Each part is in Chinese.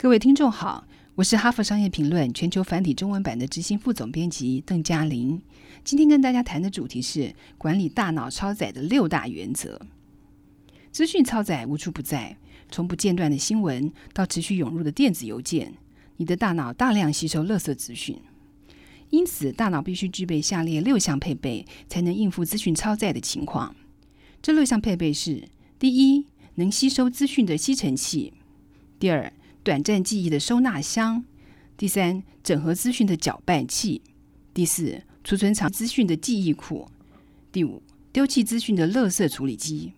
各位听众好，我是哈佛商业评论全球繁体中文版的执行副总编辑邓嘉玲。今天跟大家谈的主题是管理大脑超载的六大原则。资讯超载无处不在，从不间断的新闻到持续涌入的电子邮件，你的大脑大量吸收垃圾资讯。因此，大脑必须具备下列六项配备，才能应付资讯超载的情况。这六项配备是：第一，能吸收资讯的吸尘器；第二，短暂记忆的收纳箱；第三，整合资讯的搅拌器；第四，储存长资讯的记忆库；第五，丢弃资讯的垃圾处理机；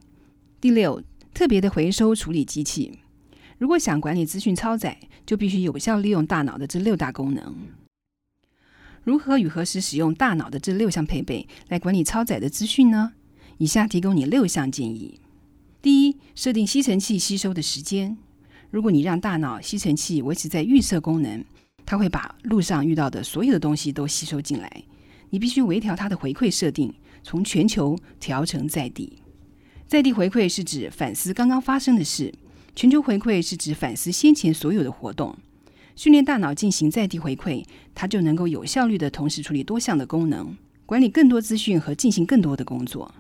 第六，特别的回收处理机器。如果想管理资讯超载，就必须有效利用大脑的这六大功能。如何与何时使用大脑的这六项配备来管理超载的资讯呢？以下提供你六项建议：第一，设定吸尘器吸收的时间。如果你让大脑吸尘器维持在预设功能，它会把路上遇到的所有的东西都吸收进来。你必须微调它的回馈设定，从全球调成在地。在地回馈是指反思刚刚发生的事，全球回馈是指反思先前所有的活动。训练大脑进行在地回馈，它就能够有效率的同时处理多项的功能，管理更多资讯和进行更多的工作。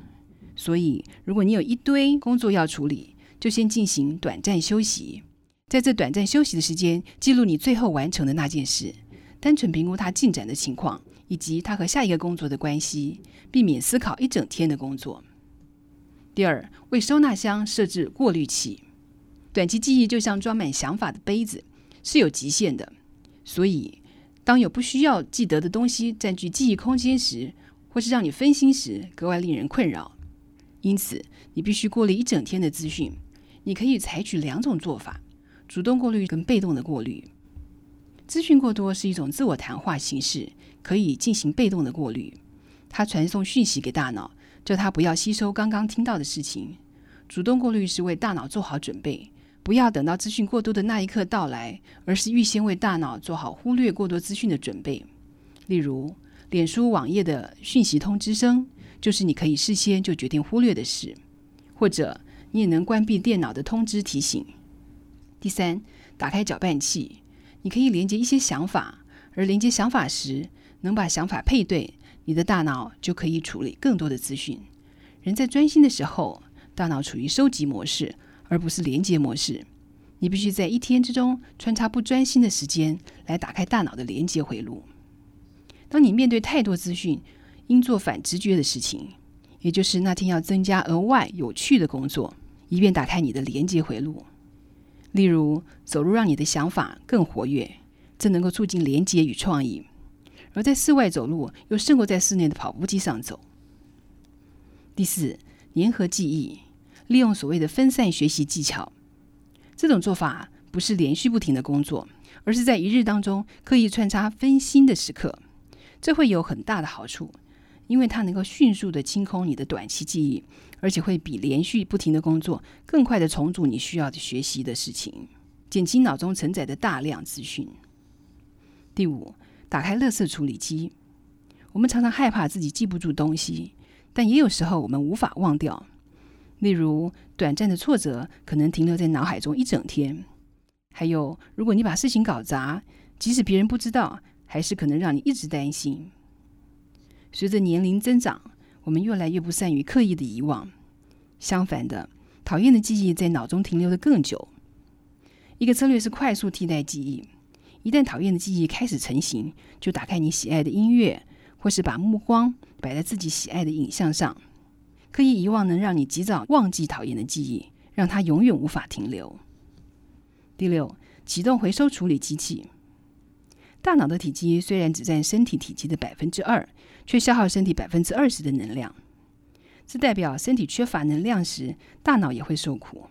所以，如果你有一堆工作要处理，就先进行短暂休息，在这短暂休息的时间，记录你最后完成的那件事，单纯评估它进展的情况以及它和下一个工作的关系，避免思考一整天的工作。第二，为收纳箱设置过滤器。短期记忆就像装满想法的杯子。是有极限的，所以当有不需要记得的东西占据记忆空间时，或是让你分心时，格外令人困扰。因此，你必须过滤一整天的资讯。你可以采取两种做法：主动过滤跟被动的过滤。资讯过多是一种自我谈话形式，可以进行被动的过滤。它传送讯息给大脑，叫它不要吸收刚刚听到的事情。主动过滤是为大脑做好准备。不要等到资讯过多的那一刻到来，而是预先为大脑做好忽略过多资讯的准备。例如，脸书网页的讯息通知声，就是你可以事先就决定忽略的事；或者，你也能关闭电脑的通知提醒。第三，打开搅拌器，你可以连接一些想法，而连接想法时，能把想法配对，你的大脑就可以处理更多的资讯。人在专心的时候，大脑处于收集模式。而不是连接模式，你必须在一天之中穿插不专心的时间来打开大脑的连接回路。当你面对太多资讯，应做反直觉的事情，也就是那天要增加额外有趣的工作，以便打开你的连接回路。例如，走路让你的想法更活跃，这能够促进连接与创意；而在室外走路又胜过在室内的跑步机上走。第四，粘合记忆。利用所谓的分散学习技巧，这种做法不是连续不停的工作，而是在一日当中刻意穿插分心的时刻。这会有很大的好处，因为它能够迅速的清空你的短期记忆，而且会比连续不停的工作更快的重组你需要的学习的事情，减轻脑中承载的大量资讯。第五，打开垃圾处理机。我们常常害怕自己记不住东西，但也有时候我们无法忘掉。例如，短暂的挫折可能停留在脑海中一整天；还有，如果你把事情搞砸，即使别人不知道，还是可能让你一直担心。随着年龄增长，我们越来越不善于刻意的遗忘。相反的，讨厌的记忆在脑中停留的更久。一个策略是快速替代记忆。一旦讨厌的记忆开始成型，就打开你喜爱的音乐，或是把目光摆在自己喜爱的影像上。刻意遗忘能让你及早忘记讨厌的记忆，让它永远无法停留。第六，启动回收处理机器。大脑的体积虽然只占身体体积的百分之二，却消耗身体百分之二十的能量。这代表身体缺乏能量时，大脑也会受苦。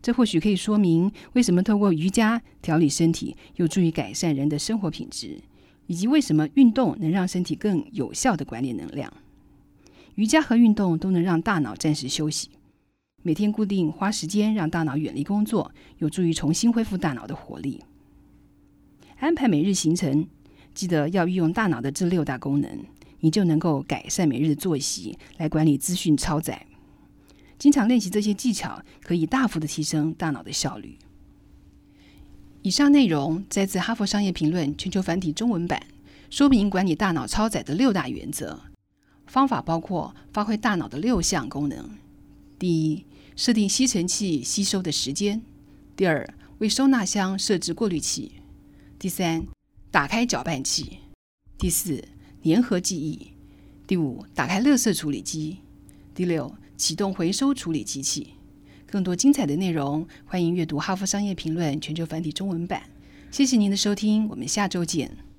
这或许可以说明为什么透过瑜伽调理身体有助于改善人的生活品质，以及为什么运动能让身体更有效的管理能量。瑜伽和运动都能让大脑暂时休息。每天固定花时间让大脑远离工作，有助于重新恢复大脑的活力。安排每日行程，记得要运用大脑的这六大功能，你就能够改善每日的作息，来管理资讯超载。经常练习这些技巧，可以大幅的提升大脑的效率。以上内容摘自《哈佛商业评论》全球繁体中文版，说明管理大脑超载的六大原则。方法包括发挥大脑的六项功能：第一，设定吸尘器吸收的时间；第二，为收纳箱设置过滤器；第三，打开搅拌器；第四，粘合记忆；第五，打开乐色处理机；第六，启动回收处理机器。更多精彩的内容，欢迎阅读《哈佛商业评论》全球繁体中文版。谢谢您的收听，我们下周见。